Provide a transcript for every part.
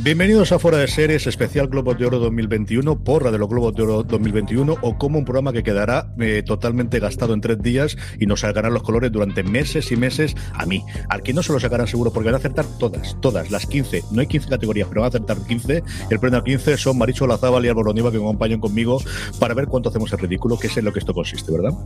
Bienvenidos a Fuera de Series, especial Globos de Oro 2021, porra de los Globos de Oro 2021, o como un programa que quedará eh, totalmente gastado en tres días y nos sacarán los colores durante meses y meses a mí. Al que no se lo sacarán seguro, porque van a acertar todas, todas, las 15. No hay 15 categorías, pero van a acertar 15. El premio a 15 son Maricho Lazábal y Álvaro Niva, que me acompañan conmigo para ver cuánto hacemos el ridículo, que es en lo que esto consiste, ¿verdad?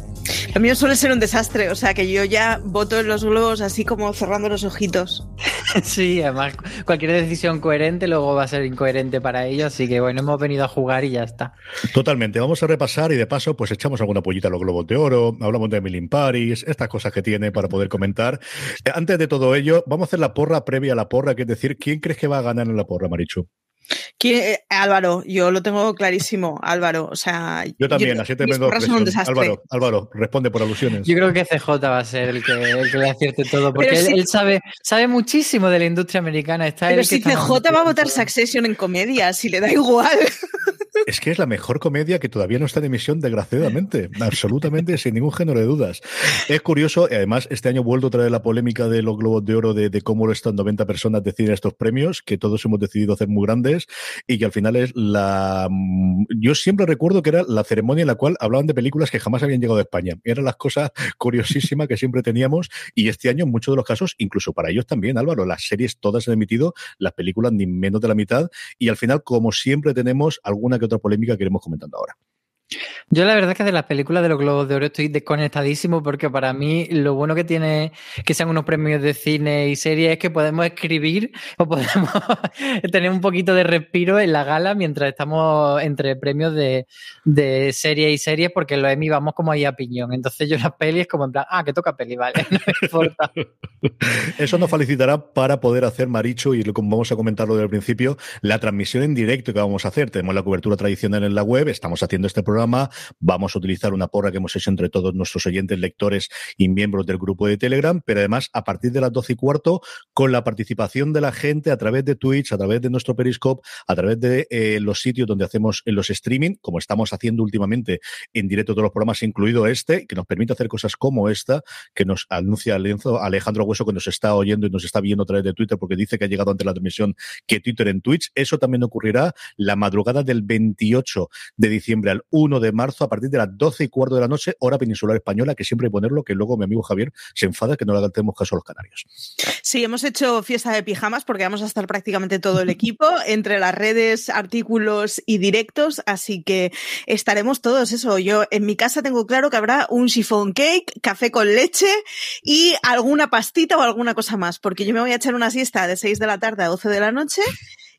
Lo mío suele ser un desastre, o sea que yo ya voto en los globos así como cerrando los ojitos. Sí, además cualquier decisión coherente luego va a ser incoherente para ellos, así que bueno, hemos venido a jugar y ya está. Totalmente, vamos a repasar y de paso pues echamos alguna pollita a los globos de oro, hablamos de Emily in Paris, estas cosas que tiene para poder comentar. Eh, Antes de todo ello, vamos a hacer la porra previa a la porra, que es decir, ¿quién crees que va a ganar en la porra, Marichu? ¿Quién- eh, Álvaro, yo lo tengo clarísimo, Álvaro. O sea, Yo también, así te desastre. Álvaro, Álvaro, responde por alusiones. Yo creo que CJ va a ser el que, el que le acierte todo, porque él, si- él sabe, sabe muchísimo de la industria americana. Está Pero si CJ va a votar Succession en comedia, si le da igual. Es que es la mejor comedia que todavía no está en emisión, desgraciadamente. Absolutamente, sin ningún género de dudas. Es curioso, y además, este año vuelvo a traer la polémica de los Globos de Oro, de, de cómo estas 90 personas deciden estos premios, que todos hemos decidido hacer muy grandes, y que al final es la. mm, Yo siempre recuerdo que era la ceremonia en la cual hablaban de películas que jamás habían llegado a España. Eran las cosas curiosísimas que siempre teníamos, y este año, en muchos de los casos, incluso para ellos también, Álvaro, las series todas han emitido, las películas ni menos de la mitad, y al final, como siempre, tenemos alguna que otra polémica que iremos comentando ahora. Yo la verdad es que de las películas de los Globos de Oro estoy desconectadísimo porque para mí lo bueno que tiene que sean unos premios de cine y series es que podemos escribir o podemos tener un poquito de respiro en la gala mientras estamos entre premios de, de series y series porque en los Emmy vamos como ahí a piñón. Entonces yo las pelis como en plan, ah, que toca peli, vale, no importa. Eso nos facilitará para poder hacer, Maricho, y como vamos a comentarlo desde el principio, la transmisión en directo que vamos a hacer. Tenemos la cobertura tradicional en la web, estamos haciendo este programa, vamos a utilizar una porra que hemos hecho entre todos nuestros oyentes, lectores y miembros del grupo de Telegram, pero además a partir de las doce y cuarto, con la participación de la gente a través de Twitch, a través de nuestro Periscope, a través de eh, los sitios donde hacemos los streaming, como estamos haciendo últimamente en directo todos los programas, incluido este, que nos permite hacer cosas como esta, que nos anuncia Alejandro Hueso que nos está oyendo y nos está viendo a través de Twitter porque dice que ha llegado antes la transmisión que Twitter en Twitch. Eso también ocurrirá la madrugada del 28 de diciembre al 1 de marzo a partir de las 12 y cuarto de la noche, hora peninsular española, que siempre hay que ponerlo, que luego mi amigo Javier se enfada que no le hagamos caso a los canarios. Sí, hemos hecho fiesta de pijamas porque vamos a estar prácticamente todo el equipo entre las redes, artículos y directos, así que estaremos todos eso. Yo en mi casa tengo claro que habrá un chiffon cake, café con leche y alguna pastita o alguna cosa más, porque yo me voy a echar una siesta de 6 de la tarde a 12 de la noche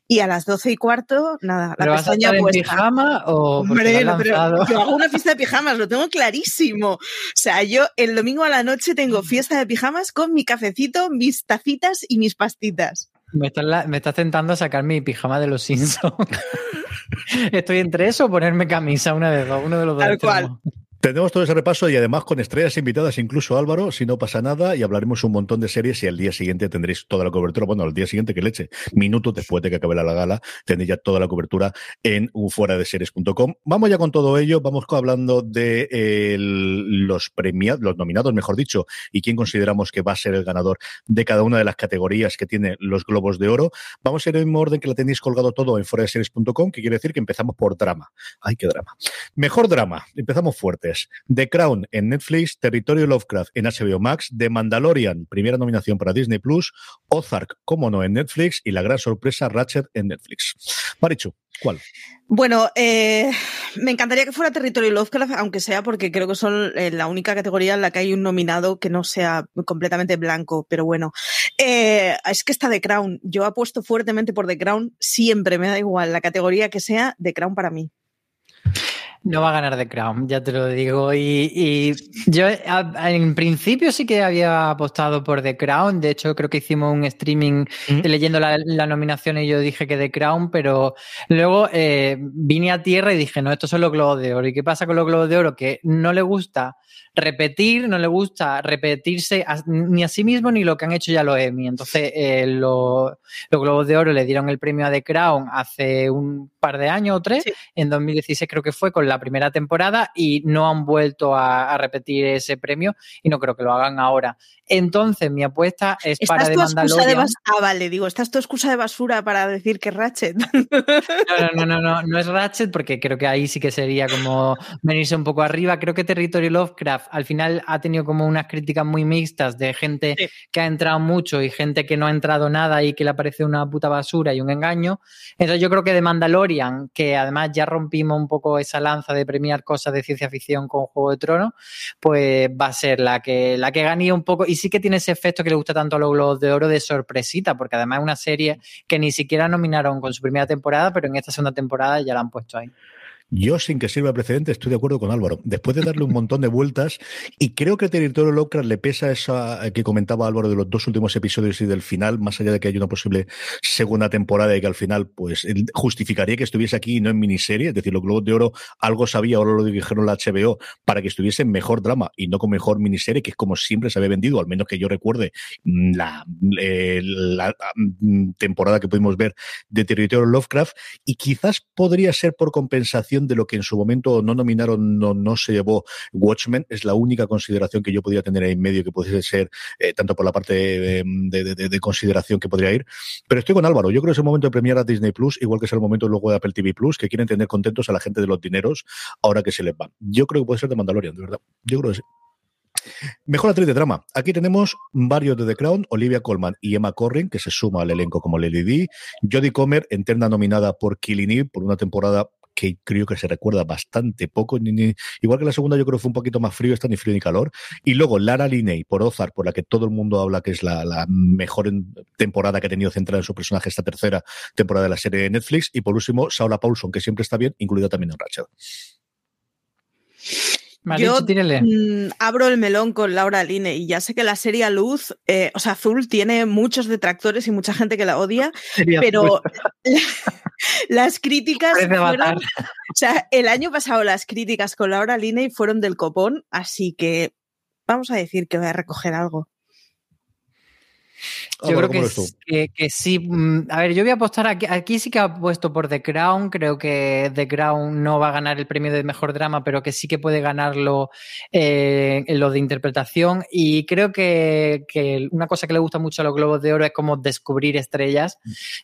y a las 12 y cuarto, nada, la ¿Pero vas a pestaña estar en puesta. pijama o Hombre, no, pero yo hago una fiesta de pijamas, lo tengo clarísimo. O sea, yo el domingo a la noche tengo fiesta de pijamas con mi cafecito, mis tacitas y mis pastitas. Me estás, me estás tentando sacar mi pijama de los Simpsons. Estoy entre eso o ponerme camisa, una de dos, uno de los dos. Tal cual. Tenemos todo ese repaso y además con estrellas invitadas, incluso Álvaro, si no pasa nada, y hablaremos un montón de series y al día siguiente tendréis toda la cobertura. Bueno, al día siguiente que leche, minutos después de que acabe la gala, tendréis ya toda la cobertura en fueradeseries.com. Vamos ya con todo ello, vamos hablando de los premiados, los nominados, mejor dicho, y quién consideramos que va a ser el ganador de cada una de las categorías que tiene los Globos de Oro. Vamos a ir en orden que la tenéis colgado todo en fueradeseries.com, que quiere decir que empezamos por drama. Ay, qué drama. Mejor drama. Empezamos The Crown en Netflix, Territorio Lovecraft en HBO Max, The Mandalorian, primera nominación para Disney Plus, Ozark, como no, en Netflix y la gran sorpresa Ratchet en Netflix. Marichu, ¿cuál? Bueno, eh, me encantaría que fuera Territorio Lovecraft, aunque sea porque creo que son eh, la única categoría en la que hay un nominado que no sea completamente blanco, pero bueno. Eh, es que está The Crown. Yo apuesto fuertemente por The Crown. Siempre me da igual la categoría que sea The Crown para mí. No va a ganar The Crown, ya te lo digo. Y, yo en principio sí que había apostado por The Crown. De hecho, creo que hicimos un streaming leyendo la, nominación y yo dije que The Crown, pero luego eh, vine a tierra y dije, no, estos son los globos de oro. ¿Y qué pasa con los globos de oro? Que no le gusta repetir, no le gusta repetirse ni a sí mismo ni lo que han hecho ya los Emmy. Entonces, eh, los Globos de Oro le dieron el premio a The Crown hace un par de años o tres, en 2016 creo que fue con la primera temporada y no han vuelto a, repetir ese premio y no creo que lo hagan ahora. Entonces, mi apuesta es para The Mandalorian. ah, vale, digo, ¿estás tu excusa de basura para decir que es Ratchet? No, no, no, no, no, es Ratchet porque creo que ahí sí que sería como venirse un poco arriba. Creo que Territory Lovecraft al final ha tenido como unas críticas muy mixtas de gente que ha entrado mucho y gente que no ha entrado nada y que le parece una puta basura y un engaño. Entonces, yo creo que The Mandalorian, que además ya rompimos un poco esa lanza de premiar cosas de ciencia ficción con Juego de Tronos, pues va a ser la que, la que gane un poco y sí que tiene ese efecto que le gusta tanto a los Globos de Oro de sorpresita, porque además es una serie que ni siquiera nominaron con su primera temporada, pero en esta segunda temporada ya la han puesto ahí. Yo, sin que sirva precedente, estoy de acuerdo con Álvaro. Después de darle un montón de vueltas, y creo que a Territorio Lovecraft le pesa esa que comentaba Álvaro de los dos últimos episodios y del final, más allá de que haya una posible segunda temporada y que al final, pues, justificaría que estuviese aquí y no en miniserie. Es decir, los Globos de Oro algo sabía, ahora lo dijeron la HBO, para que estuviese en mejor drama y no con mejor miniserie, que es como siempre se había vendido, al menos que yo recuerde mm, la, eh, la mm, temporada que pudimos ver de Territorio Lovecraft. Y quizás podría ser por compensación de lo que en su momento no nominaron, no, no se llevó Watchmen, es la única consideración que yo podría tener ahí en medio que pudiese ser, eh, tanto por la parte de, consideración que podría ir. Pero estoy con Álvaro, yo creo que es el momento de premiar a Disney Plus, igual que es el momento luego de Apple TV Plus, que quieren tener contentos a la gente de los dineros ahora que se les van. Yo creo que puede ser de Mandalorian, de verdad. Yo creo que sí. Mejor actriz de drama. Aquí tenemos varios de The Crown, Olivia Colman y Emma Corrin, que se suma al elenco como Lady D. Jodie Comer, eterna nominada por Killing Eve por una temporada que creo que se recuerda bastante poco. igual que la segunda, yo creo que fue un poquito más frío, está ni frío ni calor. Y luego Lara Linney por Ozark, por la que todo el mundo habla que es la, mejor temporada que ha tenido centrada en su personaje esta tercera temporada de la serie de Netflix. Y por último, Saula Paulson, que siempre está bien, incluida también en Rachel. Yo mm, abro el melón con Laura Line y ya sé que la serie Luz, eh, o sea, Azul tiene muchos detractores y mucha gente que la odia, pero las críticas fueron, o sea, el año pasado las críticas con Laura Line fueron del copón, así que vamos a decir que voy a recoger algo. Yo creo que, que, sí. Mm, a ver, yo voy a apostar aquí. Aquí sí que ha puesto por The Crown. Creo que The Crown no va a ganar el premio de mejor drama, pero que sí que puede ganarlo eh, en lo de interpretación. Y creo que, una cosa que le gusta mucho a los Globos de Oro es como descubrir estrellas.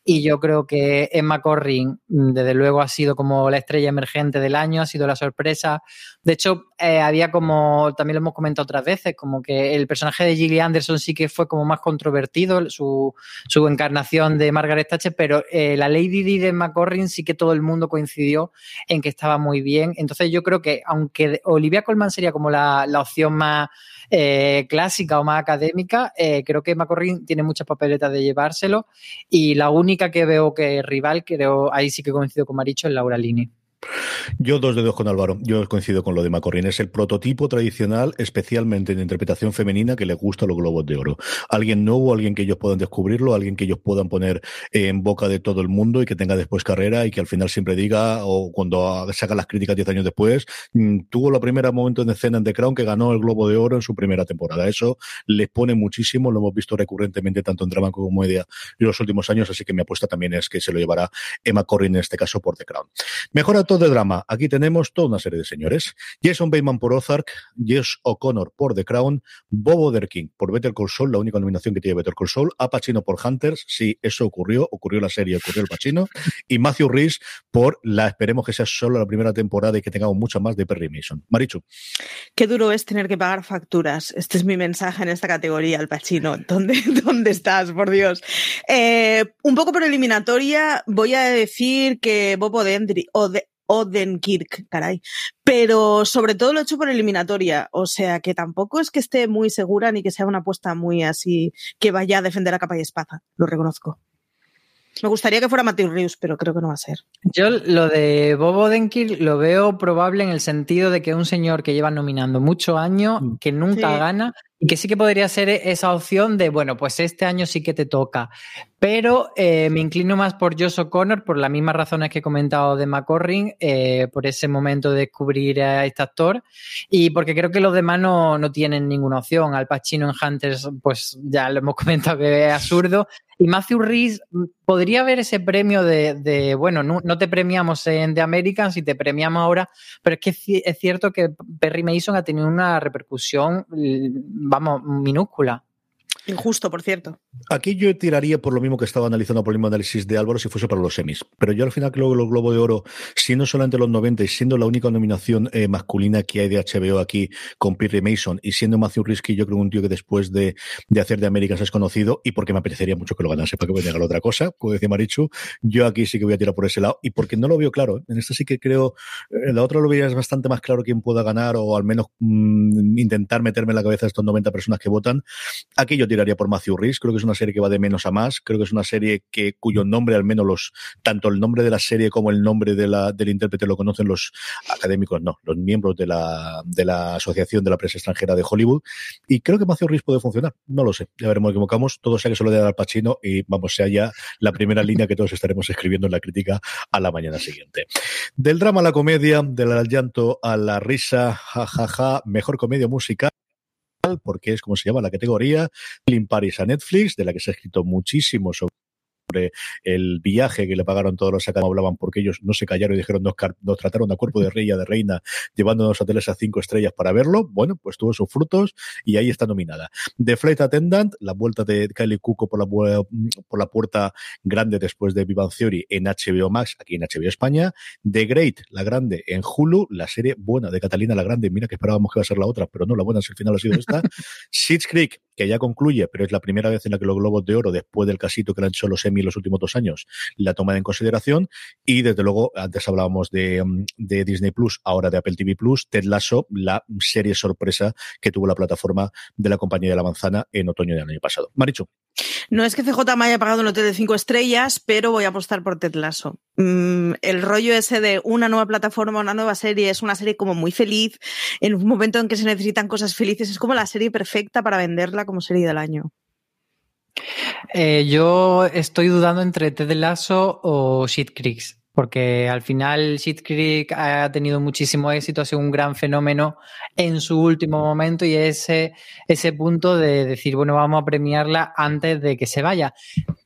Y yo creo que Emma Corrin, mm, desde luego, ha sido como la estrella emergente del año, ha sido la sorpresa. De hecho, eh, había como, también lo hemos comentado otras veces, como que el personaje de Gillian Anderson sí que fue como más controvertido su, encarnación de Margaret Thatcher, pero eh, la Lady Di de McCorrin sí que todo el mundo coincidió en que estaba muy bien. Entonces yo creo que aunque Olivia Colman sería como la, opción más eh, clásica o más académica, eh, creo que McCorrin tiene muchas papeletas de llevárselo y la única que veo que es rival, creo, ahí sí que coincido con Maricho, es Laura Lini. Yo dos dedos con Álvaro. Yo coincido con lo de Macorrín. Es el prototipo tradicional, especialmente en interpretación femenina, que le gusta los globos de oro. Alguien nuevo, alguien que ellos puedan descubrirlo, alguien que ellos puedan poner en boca de todo el mundo y que tenga después carrera y que al final siempre diga, o cuando saca las críticas diez años después, mm, tuvo la primera momento en escena en The Crown que ganó el globo de oro en su primera temporada. Eso les pone muchísimo, lo hemos visto recurrentemente tanto en drama como en comedia en los últimos años, así que mi apuesta también es que se lo llevará Emma Corrin en este caso por The Crown. Mejor de drama. Aquí tenemos toda una serie de señores. Jason Bateman por Ozark, Jess O'Connor por The Crown, Bob Oderking por Better Call Saul, la única nominación que tiene Better Call Saul, A Pacino por Hunters, sí, eso ocurrió, ocurrió la serie, ocurrió el Pacino, y Matthew Rhys por la, esperemos que sea solo la primera temporada y que tengamos mucha más de Perry Mason. Marichu. Qué duro es tener que pagar facturas. Este es mi mensaje en esta categoría, Al Pacino. ¿Dónde, dónde estás, por Dios? Eh, un poco por eliminatoria, voy a decir que Bob Odendri, Odenkirk, caray. Pero sobre todo lo he hecho por eliminatoria, o sea que tampoco es que esté muy segura ni que sea una apuesta muy así que vaya a defender a capa y espada, lo reconozco. Me gustaría que fuera Matthew Reeves, pero creo que no va a ser. Yo lo de Bob Odenkirk lo veo probable en el sentido de que es un señor que lleva nominando muchos años, mm. que nunca gana y que sí que podría ser esa opción de, bueno, pues este año sí que te toca. Pero eh, me inclino más por Josh O'Connor por las mismas razones que he comentado de McCorrin, eh, por ese momento de descubrir a este actor y porque creo que los demás no, no tienen ninguna opción. Al Pacino en Hunters, pues ya lo hemos comentado que es absurdo. Y Matthew Rhys mm, podría haber ese premio de, bueno, no, no, te premiamos en The Americans y te premiamos ahora, pero es que es cierto que Perry Mason ha tenido una repercusión vamos, minúscula. Injusto, por cierto. Aquí yo tiraría por lo mismo que estaba analizando por el mismo análisis de Álvaro si fuese para los semis. Pero yo al final creo que los Globo de Oro, siendo solamente los 90 y siendo la única nominación eh, masculina que hay de HBO aquí con Perry Mason y siendo Matthew Risky, yo creo un tío que después de, hacer de Américas es conocido y porque me apetecería mucho que lo ganase para que me diga otra cosa, como decía Marichu, yo aquí sí que voy a tirar por ese lado y porque no lo veo claro. ¿eh? En este sí que creo, en la otra lo veía es bastante más claro quién pueda ganar o al menos mm, intentar meterme en la cabeza estos 90 personas que votan. Aquí yo tiraría por Matthew Rhys. Creo que es una serie que va de menos a más. Creo que es una serie que cuyo nombre, al menos los, tanto el nombre de la serie como el nombre de la, del intérprete lo conocen los académicos, no, los miembros de la, de la Asociación de la Prensa Extranjera de Hollywood. Y creo que Matthew Rhys puede funcionar. No lo sé. Ya veremos, equivocamos. Todo sea que solo de dar Pacino y vamos, sea ya la primera línea que todos estaremos escribiendo en la crítica a la mañana siguiente. Del drama a la comedia, del llanto a la risa, jajaja, mejor comedia musical porque es como se llama la categoría, Clean Paris a Netflix, de la que se ha escrito muchísimo sobre el viaje que le pagaron todos los acá hablaban porque ellos no se callaron y dijeron nos, trataron a cuerpo de rey y de reina llevándonos a hoteles a cinco estrellas para verlo. Bueno, pues tuvo sus frutos y ahí está nominada. The Flight Attendant, la vuelta de Kylie Cuco por la, por la puerta grande después de Vivan Theory en HBO Max, aquí en HBO España. The Great, la grande en Hulu, la serie buena de Catalina la Grande. Mira que esperábamos que iba a ser la otra, pero no, la buena es el final ha sido esta. Seeds Creek, que ya concluye, pero es la primera vez en la que los Globos de Oro, después del casito que le han hecho los Emmy los últimos dos años, la toma en consideración. Y desde luego, antes hablábamos de, mm, de Disney Plus, ahora de Apple TV Plus, Ted Lasso, la serie sorpresa que tuvo la plataforma de la compañía de la manzana en otoño del año pasado. Maricho. No es que CJ me haya pagado un hotel de cinco estrellas, pero voy a apostar por Ted Lasso. Mm, el rollo ese de una nueva plataforma, una nueva serie, es una serie como muy feliz, en un momento en que se necesitan cosas felices, es como la serie perfecta para venderla como serie del año. Eh, yo estoy dudando entre Ted Lasso o Shit Creeks, porque al final Shit Creek ha tenido muchísimo éxito, ha sido un gran fenómeno en su último momento y ese, ese punto de decir, bueno, vamos a premiarla antes de que se vaya.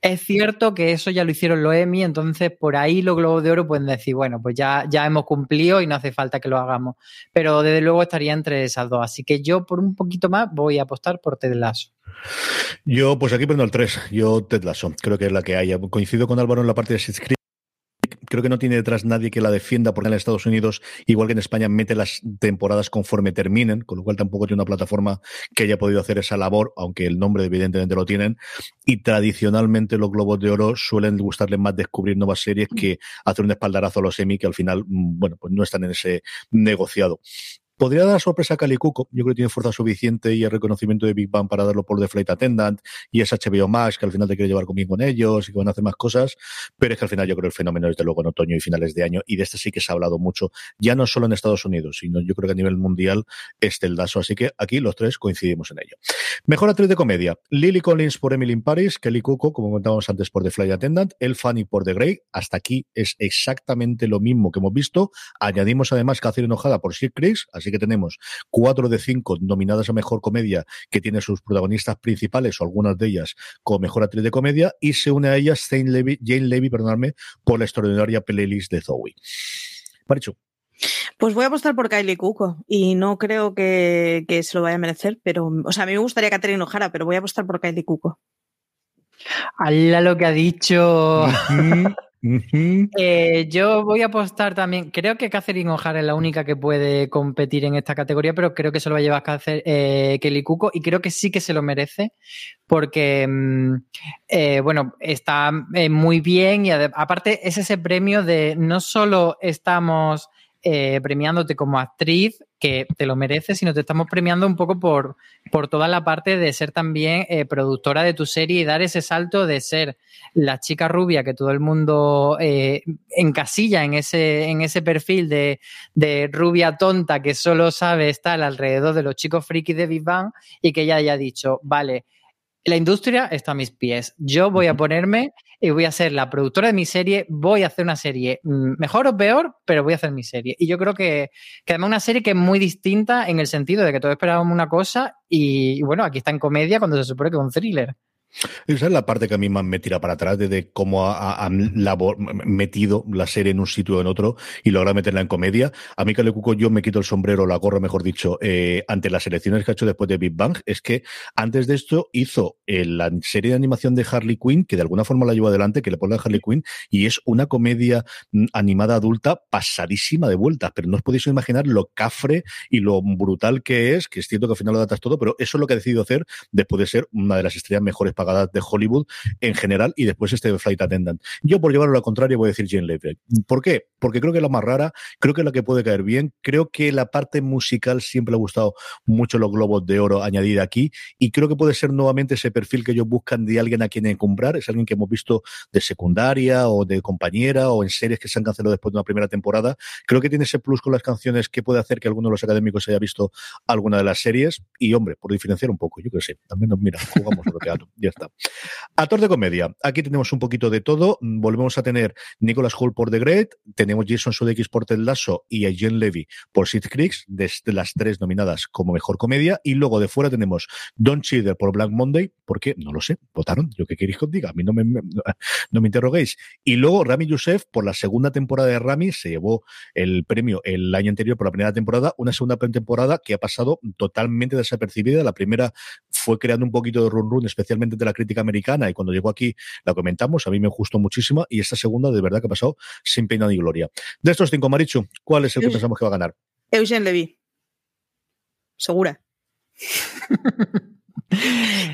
Es cierto que eso ya lo hicieron los Emmy, entonces por ahí los Globos de Oro pueden decir, bueno, pues ya, ya hemos cumplido y no hace falta que lo hagamos. Pero desde luego estaría entre esas dos. Así que yo por un poquito más voy a apostar por Ted Lasso. Yo, pues aquí prendo el 3. Yo Ted Lasso. Creo que es la que hay. Coincido con Álvaro en la parte de Schitt's creo que no tiene detrás nadie que la defienda porque en Estados Unidos, igual que en España, mete las temporadas conforme terminen, con lo cual tampoco tiene una plataforma que haya podido hacer esa labor, aunque el nombre evidentemente lo tienen. Y tradicionalmente los Globos de Oro suelen gustarle más descubrir nuevas series que hacer un espaldarazo a los semi que al final, mm, bueno, pues no están en ese negociado. Podría dar sorpresa a Calicuco. Yo creo que tiene fuerza suficiente y el reconocimiento de Big Bang para darlo por The Flight Attendant y es HBO Max, que al final te quiere llevar conmigo con ellos y que van a hacer más cosas. Pero es que al final yo creo el fenómeno desde luego en otoño y finales de año y de este sí que se ha hablado mucho, ya no solo en Estados Unidos, sino yo creo que a nivel mundial es el daso. Así que aquí los tres coincidimos en ello. Mejor actriz de comedia. Lily Collins por Emily in Paris, Kelly Cuco, como comentábamos antes, por The Flight Attendant, El Fanny por The Grey. Hasta aquí es exactamente lo mismo que hemos visto. Añadimos además Catherine Enojada por Sir Chris, así que tenemos cuatro de cinco nominadas a Mejor Comedia que tiene sus protagonistas principales o algunas de ellas como Mejor Actriz de Comedia y se une a ellas Jane Levy, Jane Levy perdonadme, por la extraordinaria playlist de Zoe. Marichu. Pues voy a apostar por Kylie Cuco y no creo que, se lo vaya a merecer, pero, o sea, a mí me gustaría Catherine Ojara, pero voy a apostar por Kylie Cuco. ¡Hala lo que ha dicho! Eh, yo voy a apostar también. Creo que Catherine O'Hara es la única que puede competir en esta categoría, pero creo que se lo va a llevar eh, Kelly Cuco y creo que sí que se lo merece porque, mm, eh, bueno, está muy bien y aparte es ese premio de no solo estamos eh, premiándote como actriz, que te lo mereces, sino te estamos premiando un poco por, por toda la parte de ser también eh, productora de tu serie y dar ese salto de ser la chica rubia que todo el mundo eh, encasilla en ese, en ese perfil de, de, rubia tonta que solo sabe estar alrededor de los chicos frikis de Big Bang y que ya haya dicho, vale, la industria está a mis pies. Yo voy a ponerme y voy a ser la productora de mi serie. Voy a hacer una serie mm, mejor o peor, pero voy a hacer mi serie. Y yo creo que, que además una serie que es muy distinta en el sentido de que todos esperábamos una cosa y, bueno, aquí está en comedia cuando se supone que es un thriller. Esa es la parte que a mí más me tira para atrás, de, cómo han metido la serie en un sitio o en otro y logra meterla en comedia. A mí, Cuco, yo me quito el sombrero, la gorra, mejor dicho, eh, ante las elecciones que ha hecho después de Big Bang. Es que antes de esto hizo eh, la serie de animación de Harley Quinn, que de alguna forma la llevó adelante, que le pone a Harley Quinn, y es una comedia mm, animada adulta pasadísima de vueltas. Pero no os podéis imaginar lo cafre y lo brutal que es, que es cierto que al final lo datas todo, pero eso es lo que ha decidido hacer después de ser una de las estrellas mejores para de Hollywood en general y después este Flight Attendant. Yo, por llevarlo a lo contrario, voy a decir Jane Levy. ¿Por qué? Porque creo que es la más rara, creo que es la que puede caer bien, creo que la parte musical siempre le ha gustado mucho los globos de oro añadida aquí y creo que puede ser nuevamente ese perfil que ellos buscan de alguien a quien encumbrar, es alguien que hemos visto de secundaria o de compañera o en series que se han cancelado después de una primera temporada. Creo que tiene ese plus con las canciones que puede hacer que alguno de los académicos haya visto alguna de las series y, hombre, por diferenciar un poco, yo que sé, también nos mira, jugamos lo teatro, Actor de comedia. Aquí tenemos un poquito de todo. Volvemos a tener Nicholas Hall por The Great, tenemos Jason Sudeikis por Ted Lasso y a Jen Levy por Sid Creeks, desde las tres nominadas como mejor comedia. Y luego de fuera tenemos Don Cheadle por Black Monday, porque no lo sé, votaron. Yo qué queréis que os diga, a mí no me, no me interroguéis. Y luego Rami Youssef por la segunda temporada de Rami se llevó el premio el año anterior por la primera temporada, una segunda temporada que ha pasado totalmente desapercibida. La primera fue creando un poquito de run run, especialmente de la crítica americana, y cuando llegó aquí la comentamos, a mí me gustó muchísimo, y esta segunda de verdad que ha pasado sin pena ni gloria. De estos cinco, Marichu, ¿cuál es el que pensamos que va a ganar? Eugene Levy. Segura.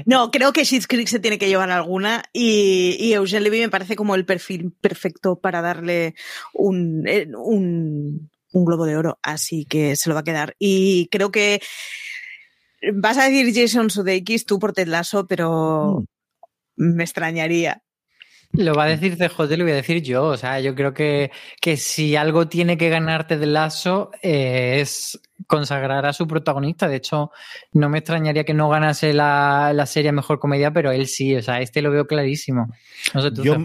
No, creo que Schitt's Creek se tiene que llevar alguna y, y Eugene Levy me parece como el perfil perfecto para darle un, eh, un, un, globo de oro, así que se lo va a quedar. Y creo que vas a decir Jason Sudeikis tú por Ted Lasso, pero mm me extrañaría. Lo va a decir CJ, lo voy a decir yo. O sea, yo creo que, que si algo tiene que ganarte del lazo eh, es consagrar a su protagonista. De hecho, no me extrañaría que no ganase la, la, serie Mejor Comedia, pero él sí. O sea, este lo veo clarísimo. No sé tú, yo,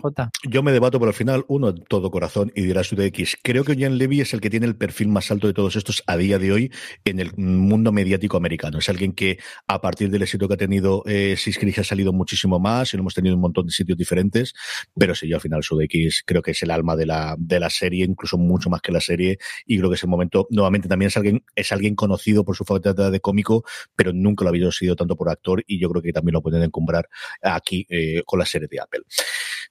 yo me debato, pero al final, uno, todo corazón, y dirá su X. Creo que Jan Levy es el que tiene el perfil más alto de todos estos a día de hoy en el mundo mediático americano. Es alguien que, a partir del éxito que ha tenido eh, Siscris, ha salido muchísimo más y lo hemos tenido en un montón de sitios diferentes. Pero sí, yo al final, X creo que es el alma de la, de la serie, incluso mucho más que la serie. Y creo que ese momento, nuevamente, también es alguien, es alguien conocido por su faceta de cómico, pero nunca lo había sido tanto por actor y yo creo que también lo pueden encumbrar aquí eh, con la serie de Apple.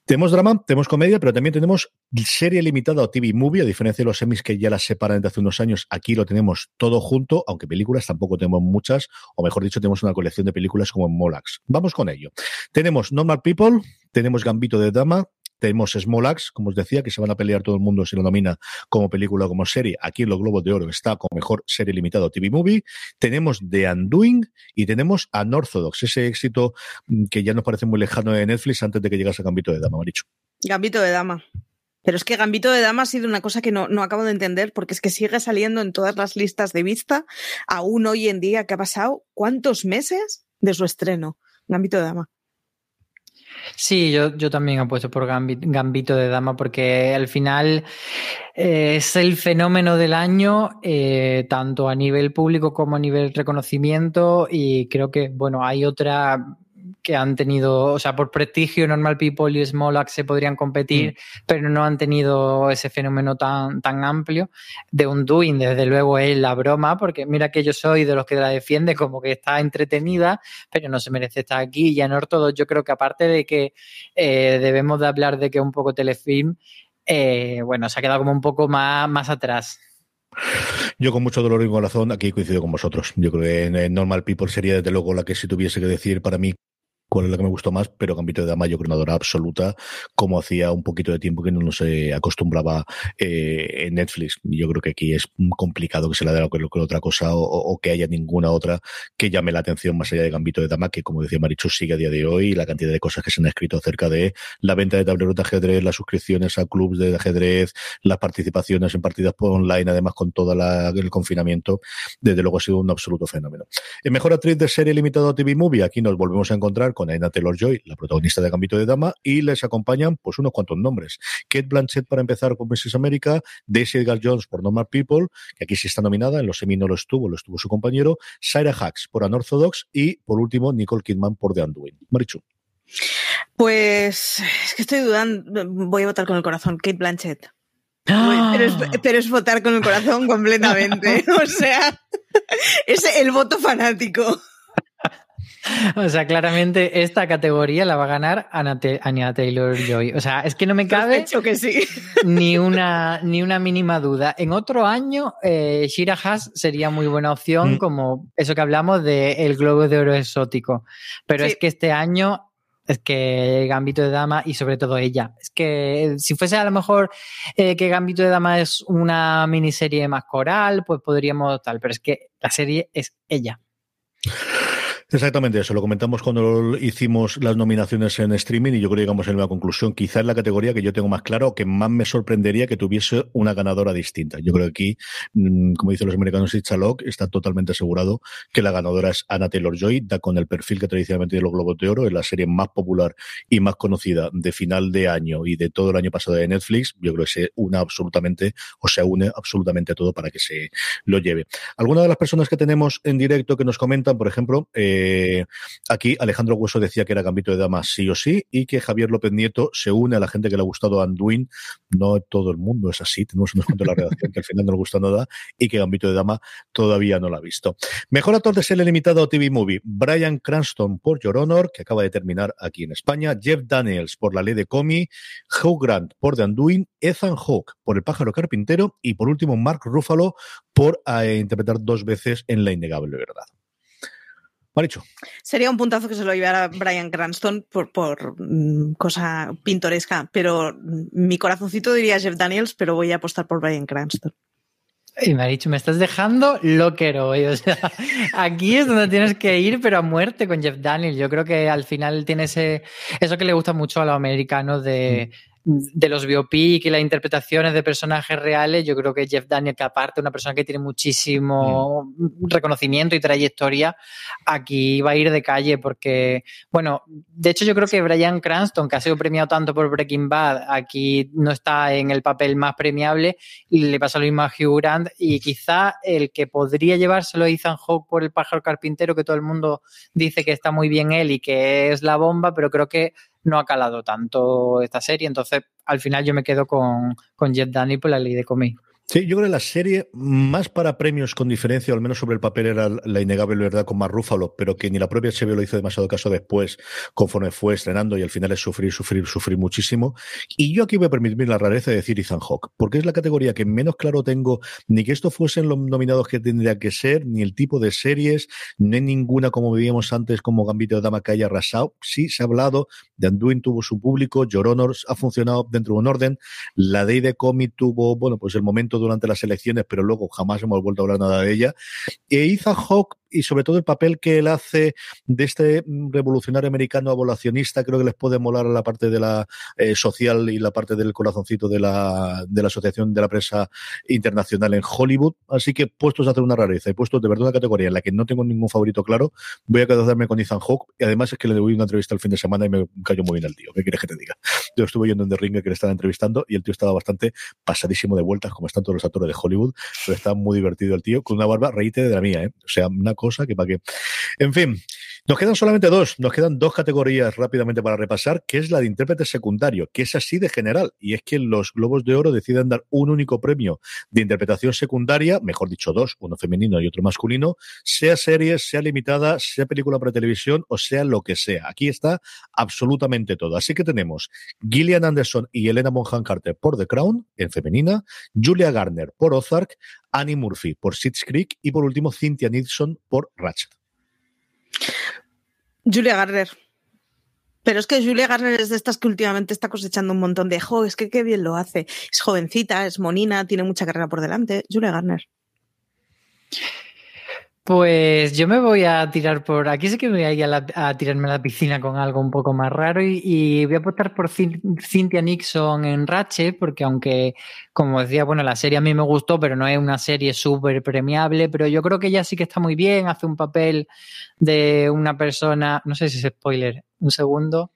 Tenemos drama, tenemos comedia, pero también tenemos serie limitada o TV movie, a diferencia de los semis que ya las separan desde hace unos años, aquí lo tenemos todo junto, aunque películas tampoco tenemos muchas, o mejor dicho, tenemos una colección de películas como Molax. Vamos con ello. Tenemos Normal People, tenemos Gambito de Dama, tenemos Smolax, como os decía, que se van a pelear todo el mundo si lo nomina como película o como serie. Aquí en los Globos de Oro está como mejor serie limitado TV Movie. Tenemos The Undoing y tenemos Unorthodox, ese éxito mm, que ya nos parece muy lejano de Netflix antes de que llegase Gambito de Dama, dicho. Gambito de Dama. Pero es que Gambito de Dama ha sido una cosa que no, no acabo de entender, porque es que sigue saliendo en todas las listas de vista, aún hoy en día que ha pasado cuántos meses de su estreno. Gambito de Dama. Sí, yo, yo también apuesto por Gambito de Dama porque al final eh, es el fenómeno del año, eh, tanto a nivel público como a nivel reconocimiento y creo que, bueno, hay otra que han tenido, o sea, por prestigio, Normal People y Smolax se podrían competir, mm. pero no han tenido ese fenómeno tan, tan amplio. De un doing, desde luego, es la broma, porque mira que yo soy de los que la defiende como que está entretenida, pero no se merece estar aquí. Y en Ortodox, yo creo que aparte de que eh, debemos de hablar de que es un poco telefilm, eh, bueno, se ha quedado como un poco más, más atrás. Yo con mucho dolor en corazón aquí coincido con vosotros. Yo creo que en Normal People sería desde luego la que si tuviese que decir para mí cuál es la que me gustó más, pero Gambito de Dama yo creo una adora absoluta, como hacía un poquito de tiempo que no se acostumbraba eh, en Netflix. Yo creo que aquí es complicado que se la dé con, otra cosa o, que haya ninguna otra que llame la atención más allá de Gambito de Dama, que como decía Marichu sigue a día de hoy, la cantidad de cosas que se han escrito acerca de la venta de tableros de ajedrez, las suscripciones a clubes de ajedrez, las participaciones en partidas por online, además con todo el confinamiento, desde luego ha sido un absoluto fenómeno. En mejor actriz de serie limitado a TV Movie, aquí nos volvemos a encontrar con Aina Taylor-Joy, la protagonista de Gambito de Dama, y les acompañan pues unos cuantos nombres. Kate Blanchett para empezar con Mrs. America, Daisy Edgar Jones por Normal People, que aquí sí está nominada, en los semi no lo estuvo, lo estuvo su compañero, Sarah Hacks por Unorthodox y por último Nicole Kidman por The Undoing. Marichu. Pues es que estoy dudando, voy a votar con el corazón, Kate Blanchett. Pero, es, pero, es, votar con el corazón completamente. o sea, es el voto fanático. O sea, claramente esta categoría la va a ganar Anya Taylor Joy. O sea, es que no me cabe que sí. ni, una, ni una mínima duda. En otro año, eh, Shira Haas sería muy buena opción, mm. como eso que hablamos del el globo de oro exótico. Pero es que este año es que Gambito de Dama y sobre todo ella. Es que si fuese a lo mejor eh, que Gambito de Dama es una miniserie más coral, pues podríamos tal, pero es que la serie es ella. Exactamente eso, lo comentamos cuando hicimos las nominaciones en streaming y yo creo que llegamos a la conclusión. Quizás la categoría que yo tengo más claro, que más me sorprendería que tuviese una ganadora distinta. Yo creo que aquí, mm, como dicen los americanos, Chalok está totalmente asegurado que la ganadora es Anna Taylor-Joy, da con el perfil que tradicionalmente tiene los Globos de Oro, es la serie más popular y más conocida de final de año y de todo el año pasado de Netflix. Yo creo que se une absolutamente, o se une absolutamente todo para que se lo lleve. Algunas de las personas que tenemos en directo que nos comentan, por ejemplo, eh, eh, aquí Alejandro Hueso decía que era Gambito de Damas sí o sí y que Javier López Nieto se une a la gente que le ha gustado Anduin. No todo el mundo es así, tenemos unos cuantos de la redacción que al final no le gusta nada y que Gambito de Dama todavía no lo ha visto. Mejor actor de serie limitado a TV Movie, Brian Cranston por Your Honor, que acaba de terminar aquí en España, Jeff Daniels por La Ley de Comi, Hugh Grant por The Anduin, Ethan Hawke por El Pájaro Carpintero y por último Mark Ruffalo por eh, interpretar dos veces en La Innegable Verdad. Maricho. Sería un puntazo que se lo llevara Brian Cranston por, por mm, cosa pintoresca, pero mm, mi corazoncito diría Jeff Daniels, pero voy a apostar por Brian Cranston. Y me ha dicho, me estás dejando loquero, hoy. O sea, aquí es donde tienes que ir, pero a muerte con Jeff Daniels. Yo creo que al final tiene ese, eso que le gusta mucho a los americanos de, mm de los biopic y las interpretaciones de personajes reales, yo creo que Jeff Daniel, que aparte una persona que tiene muchísimo mm. reconocimiento y trayectoria, aquí va a ir de calle porque, bueno, de hecho yo creo que Brian Cranston, que ha sido premiado tanto por Breaking Bad, aquí no está en el papel más premiable, y le pasa lo mismo a Hugh Grant y quizá el que podría llevárselo a Ethan Hawke por el pájaro carpintero, que todo el mundo dice que está muy bien él y que es la bomba, pero creo que no ha calado tanto esta serie. Entonces, al final yo me quedo con, con Jet Danny por la ley de Comey. Sí, yo creo que la serie, más para premios con diferencia, al menos sobre el papel, era la innegable verdad con más Rúfalo, pero que ni la propia HBO lo hizo demasiado caso después, conforme fue estrenando, y al final es sufrir, sufrir, sufrir muchísimo. Y yo aquí voy a permitirme la rareza de decir Ethan Hawke, porque es la categoría que menos claro tengo ni que esto fuesen los nominados que tendría que ser, ni el tipo de series, ni ninguna, como veíamos antes, como Gambito de Dama que haya arrasado. Sí, se ha hablado, de Anduin tuvo su público, Your ha funcionado dentro de un orden, la Day de Comic tuvo, bueno, pues el momento durante las elecciones, pero luego jamás hemos vuelto a hablar nada de ella. E Ethan Hawke y sobre todo el papel que él hace de este revolucionario americano abolacionista, creo que les puede molar la parte de la eh, social y la parte del corazoncito de la, de la Asociación de la Prensa Internacional en Hollywood. Así que puestos a hacer una rareza y puestos de verdad una categoría en la que no tengo ningún favorito claro, voy a quedarme con Ethan Hawke y además es que le doy una entrevista el fin de semana y me cayó muy bien al tío. ¿Qué quieres que te diga? Yo estuve yendo en The Ring que le estaba entrevistando y el tío estaba bastante pasadísimo de vueltas, como están todos los actores de Hollywood, pero está muy divertido el tío, con una barba, reíte de la mía, ¿eh? O sea, una cosa que para qué. En fin, Nos quedan solamente dos, nos quedan dos categorías rápidamente para repasar, que es la de intérprete secundario, que es así de general, y es que los Globos de Oro deciden dar un único premio de interpretación secundaria, mejor dicho dos, uno femenino y otro masculino, sea serie, sea limitada, sea película para televisión o sea lo que sea. Aquí está absolutamente todo. Así que tenemos Gillian Anderson y Elena Bonham Carter por The Crown, en femenina, Julia Garner por Ozark, Annie Murphy por Schitt's Creek y por último Cynthia Nixon por Ratchet. Julia Garner. Pero es que Julia Garner es de estas que últimamente está cosechando un montón de jo, es que qué bien lo hace. Es jovencita, es monina, tiene mucha carrera por delante. Julia Garner. Pues yo me voy a tirar por. Aquí sí que me voy a ir a, tirarme a la piscina con algo un poco más raro y, voy a apostar por Cynthia Nixon en Ratchet, porque aunque, como decía, bueno, la serie a mí me gustó, pero no es una serie súper premiable, pero yo creo que ella sí que está muy bien, hace un papel de una persona. No sé si es spoiler, un segundo.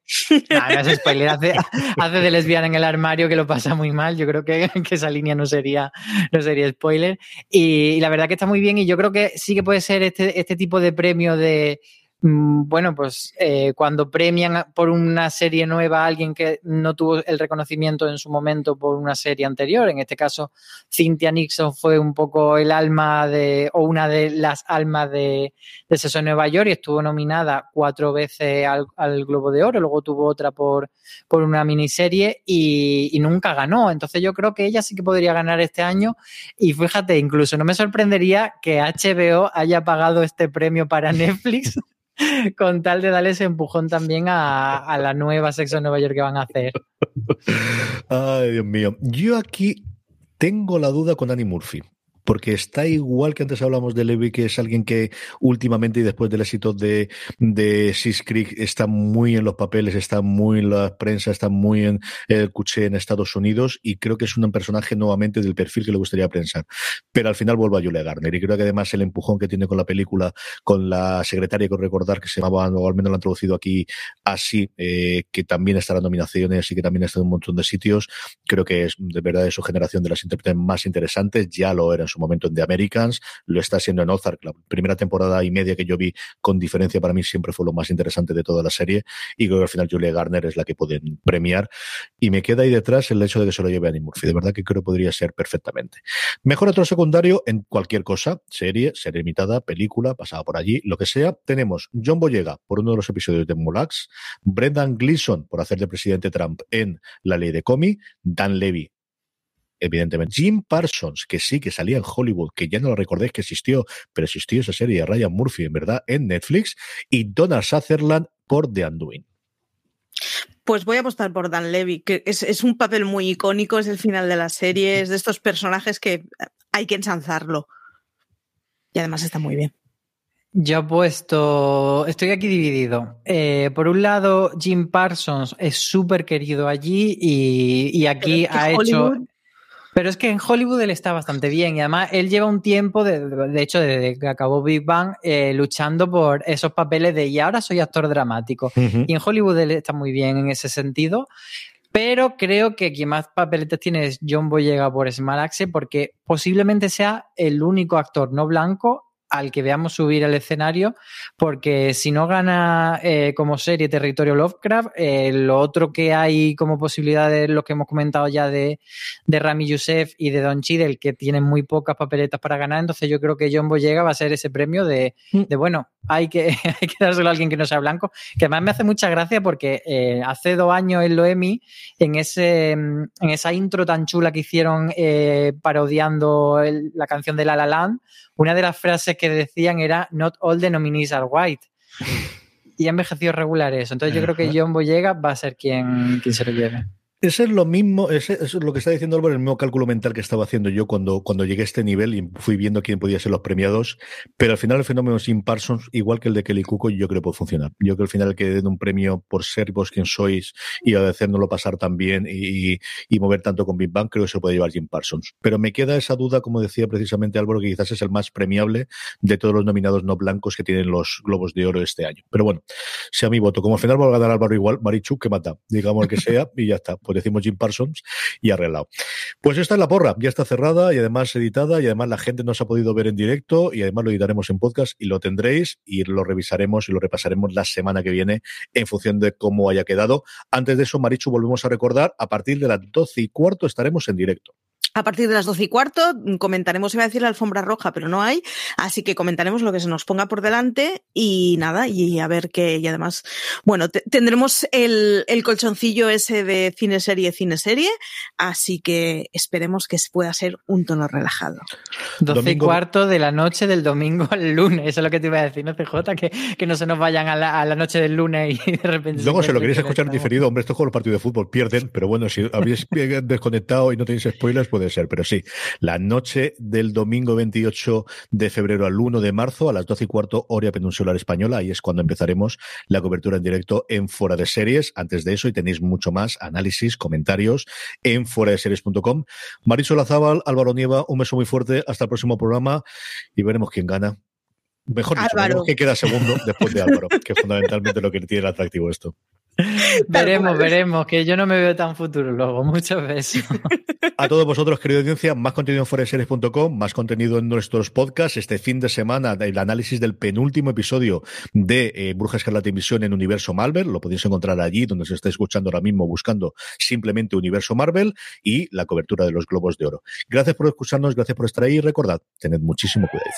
No, no es spoiler, hace, de lesbiana en el armario que lo pasa muy mal. Yo creo que, esa línea no sería, no sería spoiler. Y, la verdad que está muy bien y yo creo que sí que puede ser este, este tipo de premio de bueno, pues eh, cuando premian por una serie nueva a alguien que no tuvo el reconocimiento en su momento por una serie anterior, en este caso Cynthia Nixon fue un poco el alma de, o una de las almas de, de Seso Nueva York y estuvo nominada cuatro veces al, Globo de Oro, luego tuvo otra por, por una miniserie y nunca ganó. Entonces yo creo que ella sí que podría ganar este año y fíjate, incluso no me sorprendería que HBO haya pagado este premio para Netflix. con tal de darle ese empujón también a, la nueva Sexo de Nueva York que van a hacer. Ay, Dios mío. Yo aquí tengo la duda con Annie Murphy porque está igual que antes hablamos de Levi, que es alguien que últimamente y después del éxito de, de Sis Creek está muy en los papeles, está muy en la prensa, está muy en el cuché en Estados Unidos y creo que es un personaje nuevamente del perfil que le gustaría pensar. Pero al final vuelvo a Julia Garner y creo que además el empujón que tiene con la película, con la secretaria, que recordar que se llamaba, o al menos lo han traducido aquí así, eh, que también está en nominaciones y que también está en un montón de sitios, creo que es de verdad de su generación de las intérpretes más interesantes, ya lo era en su momento en The Americans, lo está haciendo en Ozark. La primera temporada y media que yo vi con diferencia para mí siempre fue lo más interesante de toda la serie y creo que al final Julia Garner es la que pueden premiar y me queda ahí detrás el hecho de que se lo lleve Annie Murphy. De verdad que creo que podría ser perfectamente. Mejor otro secundario en cualquier cosa, serie, serie limitada, película, pasada por allí, lo que sea. Tenemos John Boyega por uno de los episodios de Mulax, Brendan Gleeson por hacer de presidente Trump en La Ley de Comi, Dan Levy evidentemente. Jim Parsons, que sí, que salía en Hollywood, que ya no lo recordéis que existió, pero existió esa serie de Ryan Murphy, en verdad, en Netflix, y Donald Sutherland por The Undoing. Pues voy a apostar por Dan Levy, que es, un papel muy icónico, es el final de la serie, es de estos personajes que hay que ensanzarlo. Y además está muy bien. Yo he puesto, estoy aquí dividido. Eh, por un lado, Jim Parsons es súper querido allí y, aquí ha hecho... Pero es que en Hollywood él está bastante bien y además él lleva un tiempo, de, de hecho, desde que acabó Big Bang, eh, luchando por esos papeles de y ahora soy actor dramático. Y en Hollywood él está muy bien en ese sentido. Pero creo que quien más papeletes tiene es John Boyega por Smart Axe porque posiblemente sea el único actor no blanco al que veamos subir al escenario, porque si no gana eh, como serie Territorio Lovecraft, eh, lo otro que hay como posibilidad de lo que hemos comentado ya de, de Rami Youssef y de Don Chidel, que tienen muy pocas papeletas para ganar, entonces yo creo que John Boyega va a ser ese premio de, mm. de bueno, hay que, hay que dárselo a alguien que no sea blanco, que además me hace mucha gracia porque eh, hace dos años en Loemi, en, ese, en esa intro tan chula que hicieron parodiando la canción de La La Land, una de las frases que decían era Not all the nominees are white. Y ha envejecido regular eso. Entonces yo creo que John Boyega va a ser quien, quien se lo lleve. Ese es lo mismo, ese, es lo que está diciendo Álvaro, el mismo cálculo mental que estaba haciendo yo cuando, cuando llegué a este nivel y fui viendo quién podía ser los premiados. Pero al final el fenómeno Sin Parsons, igual que el de Kelly Cuco, yo creo que puede funcionar. Yo creo que al final que den un premio por ser vos quien sois y hacernoslo pasar tan bien y, y, mover tanto con Big Bang, creo que se puede llevar Jim Parsons. Pero me queda esa duda, como decía precisamente Álvaro, que quizás es el más premiable de todos los nominados no blancos que tienen los Globos de Oro este año. Pero bueno, sea mi voto. Como al final va a ganar Álvaro igual, Marichu, que mata, digamos que sea, y ya está pues decimos Jim Parsons y arreglado. Pues esta es la porra, ya está cerrada y además editada y además la gente nos ha podido ver en directo y además lo editaremos en podcast y lo tendréis y lo revisaremos y lo repasaremos la semana que viene en función de cómo haya quedado. Antes de eso, Marichu, volvemos a recordar, a partir de las doce y cuarto estaremos en directo. A partir de las doce y cuarto mm, comentaremos, iba a decir la alfombra roja, pero no hay, así que comentaremos lo que se nos ponga por delante y nada, y a ver qué, y además, bueno, tendremos el, el, colchoncillo ese de cine serie, cine serie, así que esperemos que pueda ser un tono relajado. Doce y cuarto de la noche del domingo al lunes, eso es lo que te iba a decir, ¿no, CJ? Que, que no se nos vayan a la, a la noche del lunes y de repente... Luego, si lo queréis escuchar en diferido, hombre, esto es como el partido de fútbol, pierden, pero bueno, si habéis desconectado y no tenéis spoilers, pues puede ser, pero sí, la noche del domingo 28 de febrero al 1 de marzo a las 12 y cuarto hora peninsular española, ahí es cuando empezaremos la cobertura en directo en Fuera de Series. Antes de eso, y tenéis mucho más análisis, comentarios en fuera de series.com. Marisol Lazábal, Álvaro Nieva, un beso muy fuerte, hasta el próximo programa y veremos quién gana. Mejor dicho, quién queda segundo después de Álvaro, que es fundamentalmente lo que tiene el atractivo esto. Veremos, veremos, que yo no me veo tan futuro luego. Muchas veces. A todos vosotros, querida audiencia, más contenido en foreseries.com, más contenido en nuestros podcasts. Este fin de semana, el análisis del penúltimo episodio de eh, Bruja Escarlata Invisión en Universo Marvel. Lo podéis encontrar allí, donde se está escuchando ahora mismo, buscando simplemente Universo Marvel y la cobertura de los Globos de Oro. Gracias por escucharnos, gracias por estar ahí y recordad, tened muchísimo cuidado.